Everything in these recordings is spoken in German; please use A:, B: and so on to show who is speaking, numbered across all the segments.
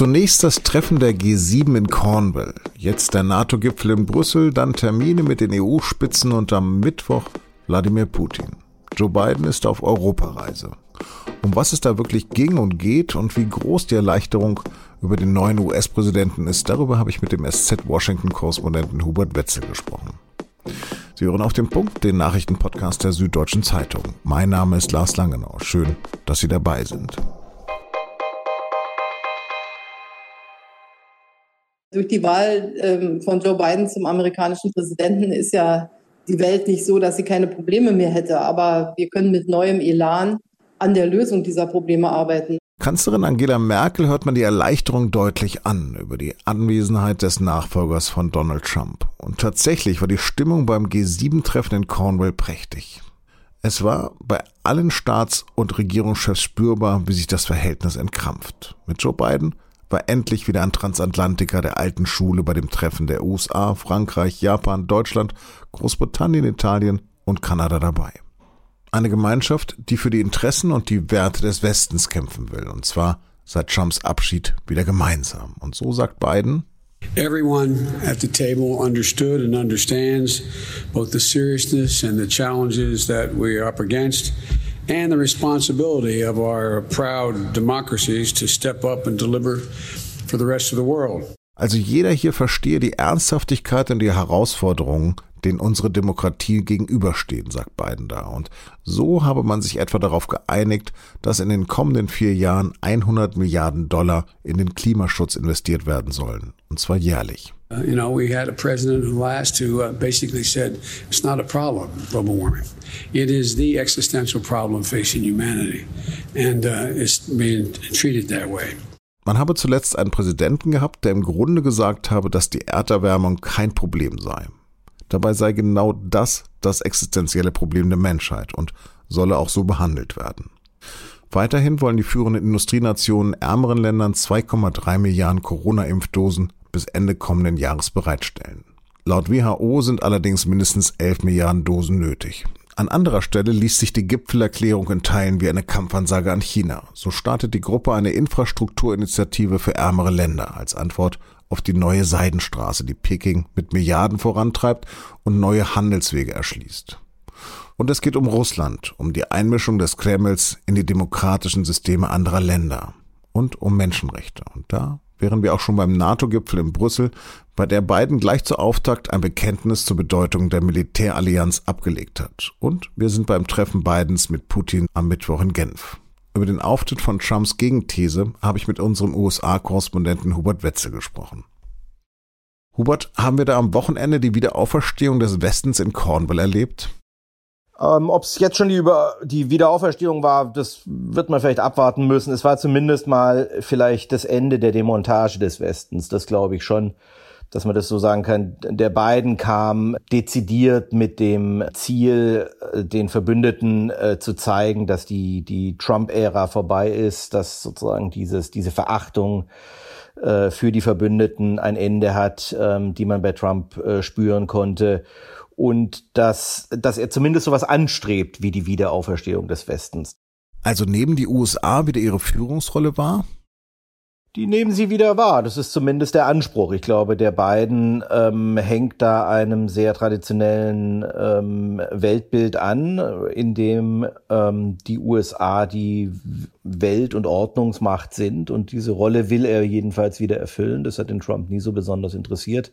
A: Zunächst das Treffen der G7 in Cornwall, jetzt der NATO-Gipfel in Brüssel, dann Termine mit den EU-Spitzen und am Mittwoch Wladimir Putin. Joe Biden ist auf Europareise. Um was es da wirklich ging und geht und wie groß die Erleichterung über den neuen US-Präsidenten ist, darüber habe ich mit dem SZ-Washington-Korrespondenten Hubert Wetzel gesprochen. Sie hören auf den Punkt, den Nachrichtenpodcast der Süddeutschen Zeitung. Mein Name ist Lars Langenau. Schön, dass Sie dabei sind.
B: Durch die Wahl ähm, von Joe Biden zum amerikanischen Präsidenten ist ja die Welt nicht so, dass sie keine Probleme mehr hätte. Aber wir können mit neuem Elan an der Lösung dieser Probleme arbeiten.
A: Kanzlerin Angela Merkel hört man die Erleichterung deutlich an über die Anwesenheit des Nachfolgers von Donald Trump. Und tatsächlich war die Stimmung beim G7-Treffen in Cornwall prächtig. Es war bei allen Staats- und Regierungschefs spürbar, wie sich das Verhältnis entkrampft. Mit Joe Biden war endlich wieder ein Transatlantiker der alten Schule bei dem Treffen der USA, Frankreich, Japan, Deutschland, Großbritannien, Italien und Kanada dabei. Eine Gemeinschaft, die für die Interessen und die Werte des Westens kämpfen will, und zwar seit Trumps Abschied wieder gemeinsam. Und so sagt Biden,
C: Everyone at the table understood and understands both the seriousness and the challenges that we are up against and the responsibility of our proud democracies to step up and deliver for the rest of the world.
A: Also jeder hier verstehe die Ernsthaftigkeit und die Herausforderungen, denen unsere Demokratie gegenüberstehen, sagt Biden da. Und so habe man sich etwa darauf geeinigt, dass in den kommenden vier Jahren 100 Milliarden Dollar in den Klimaschutz investiert werden sollen. Und zwar jährlich.
C: Uh, you know, we had a president who last who uh, basically said it's not a problem, global warming. It is the existential problem facing humanity, and uh, it's being treated that way.
A: Man habe zuletzt einen Präsidenten gehabt, der im Grunde gesagt habe, dass die Erderwärmung kein Problem sei. Dabei sei genau das das existenzielle Problem der Menschheit und solle auch so behandelt werden. Weiterhin wollen die führenden Industrienationen ärmeren Ländern 2,3 Milliarden Corona-Impfdosen bis Ende kommenden Jahres bereitstellen. Laut WHO sind allerdings mindestens 11 Milliarden Dosen nötig. An anderer Stelle liest sich die Gipfelerklärung in Teilen wie eine Kampfansage an China. So startet die Gruppe eine Infrastrukturinitiative für ärmere Länder als Antwort auf die neue Seidenstraße, die Peking mit Milliarden vorantreibt und neue Handelswege erschließt. Und es geht um Russland, um die Einmischung des Kremls in die demokratischen Systeme anderer Länder und um Menschenrechte. Und da wären wir auch schon beim NATO-Gipfel in Brüssel, bei der Biden gleich zu Auftakt ein Bekenntnis zur Bedeutung der Militärallianz abgelegt hat. Und wir sind beim Treffen Bidens mit Putin am Mittwoch in Genf. Über den Auftritt von Trumps Gegenthese habe ich mit unserem USA-Korrespondenten Hubert Wetzel gesprochen. Hubert, haben wir da am Wochenende die Wiederauferstehung des Westens in Cornwall erlebt?
D: Ähm, Ob es jetzt schon die, Über die Wiederaufverstehung war, das wird man vielleicht abwarten müssen. Es war zumindest mal vielleicht das Ende der Demontage des Westens. Das glaube ich schon, dass man das so sagen kann. Der Biden kam dezidiert mit dem Ziel, äh, den Verbündeten äh, zu zeigen, dass die, die Trump-Ära vorbei ist, dass sozusagen dieses, diese Verachtung äh, für die Verbündeten ein Ende hat, ähm, die man bei Trump äh, spüren konnte und dass, dass er zumindest sowas anstrebt wie die Wiederauferstehung des Westens.
A: Also nehmen die USA wieder ihre Führungsrolle wahr?
D: Die nehmen sie wieder wahr. Das ist zumindest der Anspruch. Ich glaube, der Biden ähm, hängt da einem sehr traditionellen ähm, Weltbild an, in dem ähm, die USA die Welt- und Ordnungsmacht sind. Und diese Rolle will er jedenfalls wieder erfüllen. Das hat den Trump nie so besonders interessiert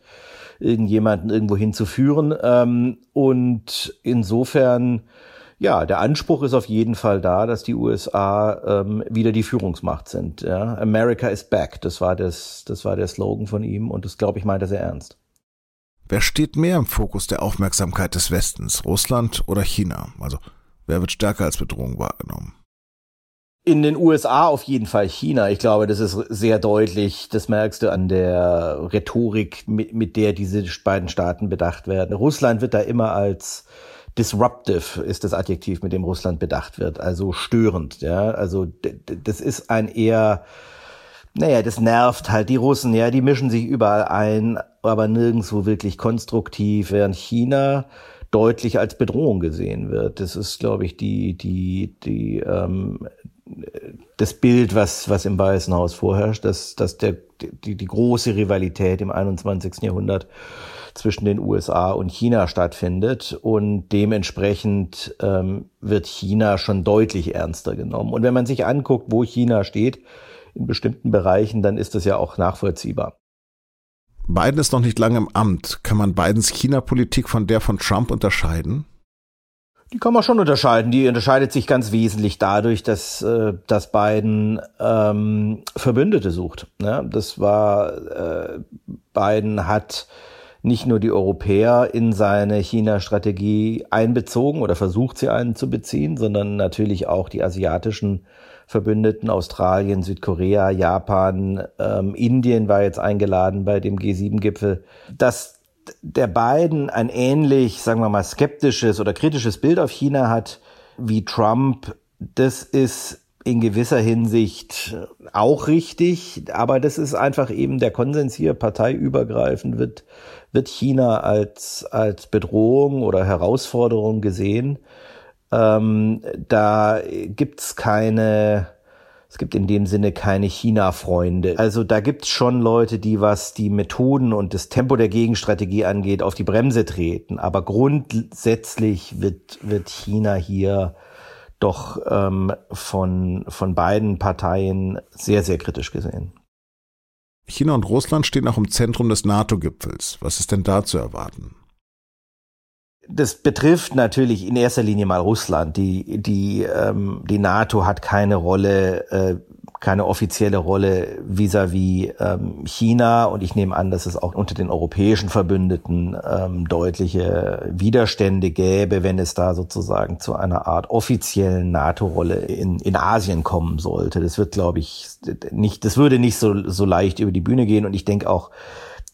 D: irgendjemanden irgendwo hinzuführen. Ähm, und insofern, ja, der Anspruch ist auf jeden Fall da, dass die USA ähm, wieder die Führungsmacht sind. Ja? America is back. Das war das, das war der Slogan von ihm und das glaube ich meint er sehr ernst.
A: Wer steht mehr im Fokus der Aufmerksamkeit des Westens, Russland oder China? Also wer wird stärker als Bedrohung wahrgenommen?
D: In den USA auf jeden Fall China. Ich glaube, das ist sehr deutlich. Das merkst du an der Rhetorik, mit, mit der diese beiden Staaten bedacht werden. Russland wird da immer als disruptive ist das Adjektiv, mit dem Russland bedacht wird, also störend. Ja, also das ist ein eher naja, das nervt halt die Russen, ja, die mischen sich überall ein, aber nirgendwo wirklich konstruktiv, während China deutlich als Bedrohung gesehen wird. Das ist, glaube ich, die, die, die, ähm, das Bild, was, was im Weißen Haus vorherrscht, dass, dass der, die, die große Rivalität im 21. Jahrhundert zwischen den USA und China stattfindet und dementsprechend ähm, wird China schon deutlich ernster genommen. Und wenn man sich anguckt, wo China steht in bestimmten Bereichen, dann ist das ja auch nachvollziehbar.
A: Biden ist noch nicht lange im Amt. Kann man Bidens China-Politik von der von Trump unterscheiden?
D: Die kann man schon unterscheiden. Die unterscheidet sich ganz wesentlich dadurch, dass, äh, dass Biden ähm, Verbündete sucht. Ja, das war, äh, Biden hat nicht nur die Europäer in seine China-Strategie einbezogen oder versucht sie einzubeziehen, sondern natürlich auch die asiatischen Verbündeten, Australien, Südkorea, Japan, ähm, Indien war jetzt eingeladen bei dem G7-Gipfel. Das der beiden ein ähnlich, sagen wir mal, skeptisches oder kritisches Bild auf China hat wie Trump, das ist in gewisser Hinsicht auch richtig, aber das ist einfach eben der Konsens hier, parteiübergreifend wird, wird China als, als Bedrohung oder Herausforderung gesehen. Ähm, da gibt's keine, es gibt in dem Sinne keine China-Freunde. Also da gibt's schon Leute, die was die Methoden und das Tempo der Gegenstrategie angeht, auf die Bremse treten. Aber grundsätzlich wird, wird China hier doch ähm, von, von beiden Parteien sehr, sehr kritisch gesehen.
A: China und Russland stehen auch im Zentrum des NATO-Gipfels. Was ist denn da zu erwarten?
D: Das betrifft natürlich in erster Linie mal Russland. Die, die, ähm, die NATO hat keine Rolle, äh, keine offizielle Rolle vis-à-vis -vis, ähm, China und ich nehme an, dass es auch unter den europäischen Verbündeten ähm, deutliche Widerstände gäbe, wenn es da sozusagen zu einer Art offiziellen NATO-Rolle in, in Asien kommen sollte. Das wird, glaube ich, nicht, das würde nicht so, so leicht über die Bühne gehen und ich denke auch,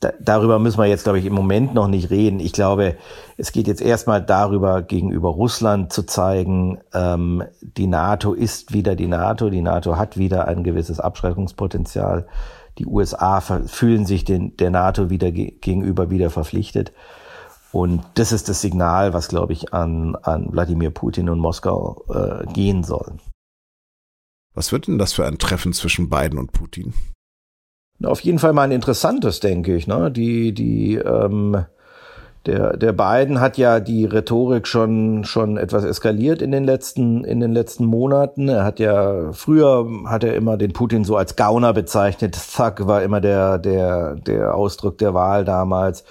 D: da, darüber müssen wir jetzt, glaube ich, im Moment noch nicht reden. Ich glaube, es geht jetzt erstmal darüber, gegenüber Russland zu zeigen, ähm, die NATO ist wieder die NATO, die NATO hat wieder ein gewisses Abschreckungspotenzial. Die USA fühlen sich den, der NATO wieder gegenüber wieder verpflichtet. Und das ist das Signal, was, glaube ich, an, an Wladimir Putin und Moskau äh, gehen soll.
A: Was wird denn das für ein Treffen zwischen Biden und Putin?
D: Auf jeden Fall mal ein interessantes, denke ich. Ne? Die, die, ähm, der, der Biden hat ja die Rhetorik schon, schon etwas eskaliert in den letzten, in den letzten Monaten. Er hat ja, früher hat er immer den Putin so als Gauner bezeichnet. Thug war immer der, der, der Ausdruck der Wahl damals.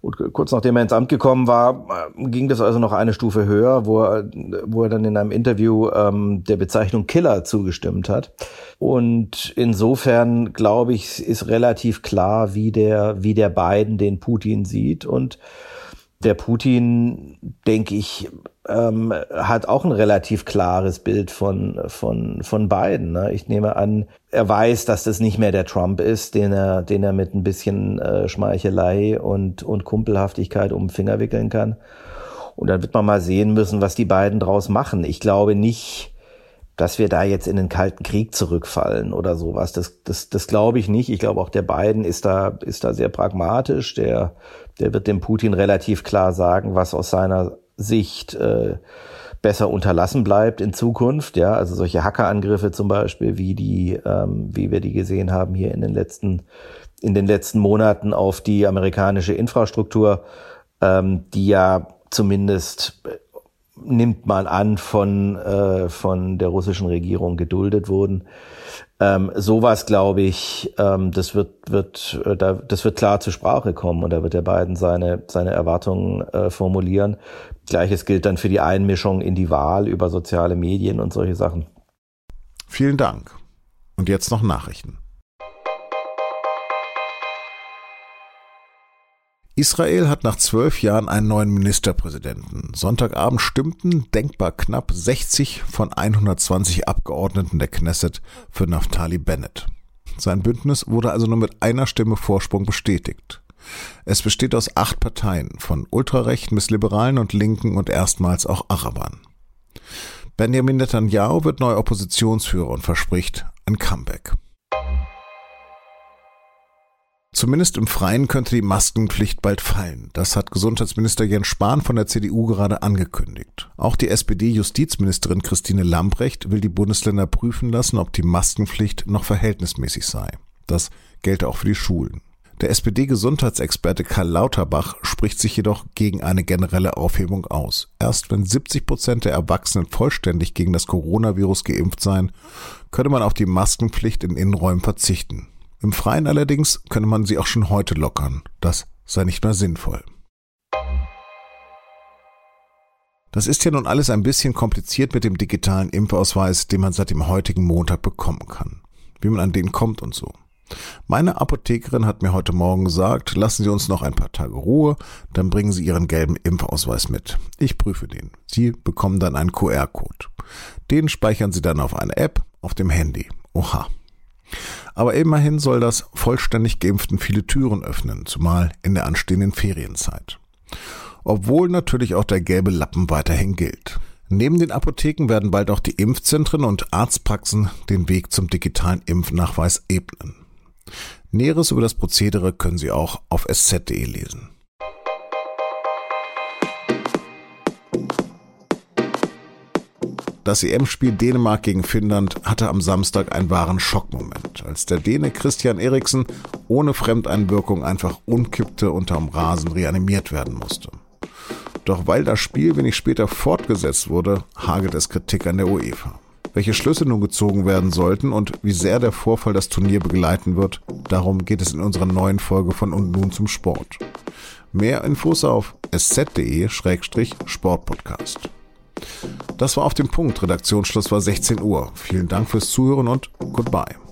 D: Und kurz nachdem er ins Amt gekommen war, ging das also noch eine Stufe höher, wo er, wo er dann in einem Interview ähm, der Bezeichnung Killer zugestimmt hat. Und insofern glaube ich, ist relativ klar, wie der, wie der Biden den Putin sieht. Und der Putin, denke ich, ähm, hat auch ein relativ klares Bild von, von, von Biden. Ne? Ich nehme an, er weiß, dass das nicht mehr der Trump ist, den er, den er mit ein bisschen äh, Schmeichelei und, und Kumpelhaftigkeit um den Finger wickeln kann. Und dann wird man mal sehen müssen, was die beiden draus machen. Ich glaube nicht, dass wir da jetzt in den Kalten Krieg zurückfallen oder sowas. Das, das, das glaube ich nicht. Ich glaube auch der Biden ist da, ist da sehr pragmatisch. Der, der wird dem Putin relativ klar sagen, was aus seiner Sicht äh, besser unterlassen bleibt in Zukunft. Ja, also solche Hackerangriffe zum Beispiel, wie die, ähm, wie wir die gesehen haben hier in den letzten, in den letzten Monaten auf die amerikanische Infrastruktur, ähm, die ja zumindest nimmt man an, von, äh, von der russischen Regierung geduldet wurden. Ähm, sowas glaube ich, ähm, das wird, wird, äh, da, das wird klar zur Sprache kommen und da wird der Biden seine, seine Erwartungen äh, formulieren. Gleiches gilt dann für die Einmischung in die Wahl über soziale Medien und solche Sachen.
A: Vielen Dank. Und jetzt noch Nachrichten. Israel hat nach zwölf Jahren einen neuen Ministerpräsidenten. Sonntagabend stimmten denkbar knapp 60 von 120 Abgeordneten der Knesset für Naftali Bennett. Sein Bündnis wurde also nur mit einer Stimme Vorsprung bestätigt. Es besteht aus acht Parteien, von Ultrarechten bis Liberalen und Linken und erstmals auch Arabern. Benjamin Netanyahu wird neuer Oppositionsführer und verspricht ein Comeback. Zumindest im Freien könnte die Maskenpflicht bald fallen. Das hat Gesundheitsminister Jens Spahn von der CDU gerade angekündigt. Auch die SPD-Justizministerin Christine Lambrecht will die Bundesländer prüfen lassen, ob die Maskenpflicht noch verhältnismäßig sei. Das gelte auch für die Schulen. Der SPD-Gesundheitsexperte Karl Lauterbach spricht sich jedoch gegen eine generelle Aufhebung aus. Erst wenn 70 Prozent der Erwachsenen vollständig gegen das Coronavirus geimpft seien, könne man auf die Maskenpflicht in Innenräumen verzichten. Im Freien allerdings könne man sie auch schon heute lockern. Das sei nicht mehr sinnvoll. Das ist ja nun alles ein bisschen kompliziert mit dem digitalen Impfausweis, den man seit dem heutigen Montag bekommen kann. Wie man an den kommt und so. Meine Apothekerin hat mir heute Morgen gesagt, lassen Sie uns noch ein paar Tage Ruhe, dann bringen Sie Ihren gelben Impfausweis mit. Ich prüfe den. Sie bekommen dann einen QR-Code. Den speichern Sie dann auf eine App auf dem Handy. Oha. Aber immerhin soll das vollständig Geimpften viele Türen öffnen, zumal in der anstehenden Ferienzeit. Obwohl natürlich auch der gelbe Lappen weiterhin gilt. Neben den Apotheken werden bald auch die Impfzentren und Arztpraxen den Weg zum digitalen Impfnachweis ebnen. Näheres über das Prozedere können Sie auch auf sz.de lesen. Das EM-Spiel Dänemark gegen Finnland hatte am Samstag einen wahren Schockmoment, als der Däne Christian Eriksen ohne Fremdeinwirkung einfach umkippte und am Rasen reanimiert werden musste. Doch weil das Spiel wenig später fortgesetzt wurde, hagelt es Kritik an der UEFA. Welche Schlüsse nun gezogen werden sollten und wie sehr der Vorfall das Turnier begleiten wird, darum geht es in unserer neuen Folge von Und nun zum Sport. Mehr Infos auf sz.de-sportpodcast. Das war auf dem Punkt. Redaktionsschluss war 16 Uhr. Vielen Dank fürs Zuhören und goodbye.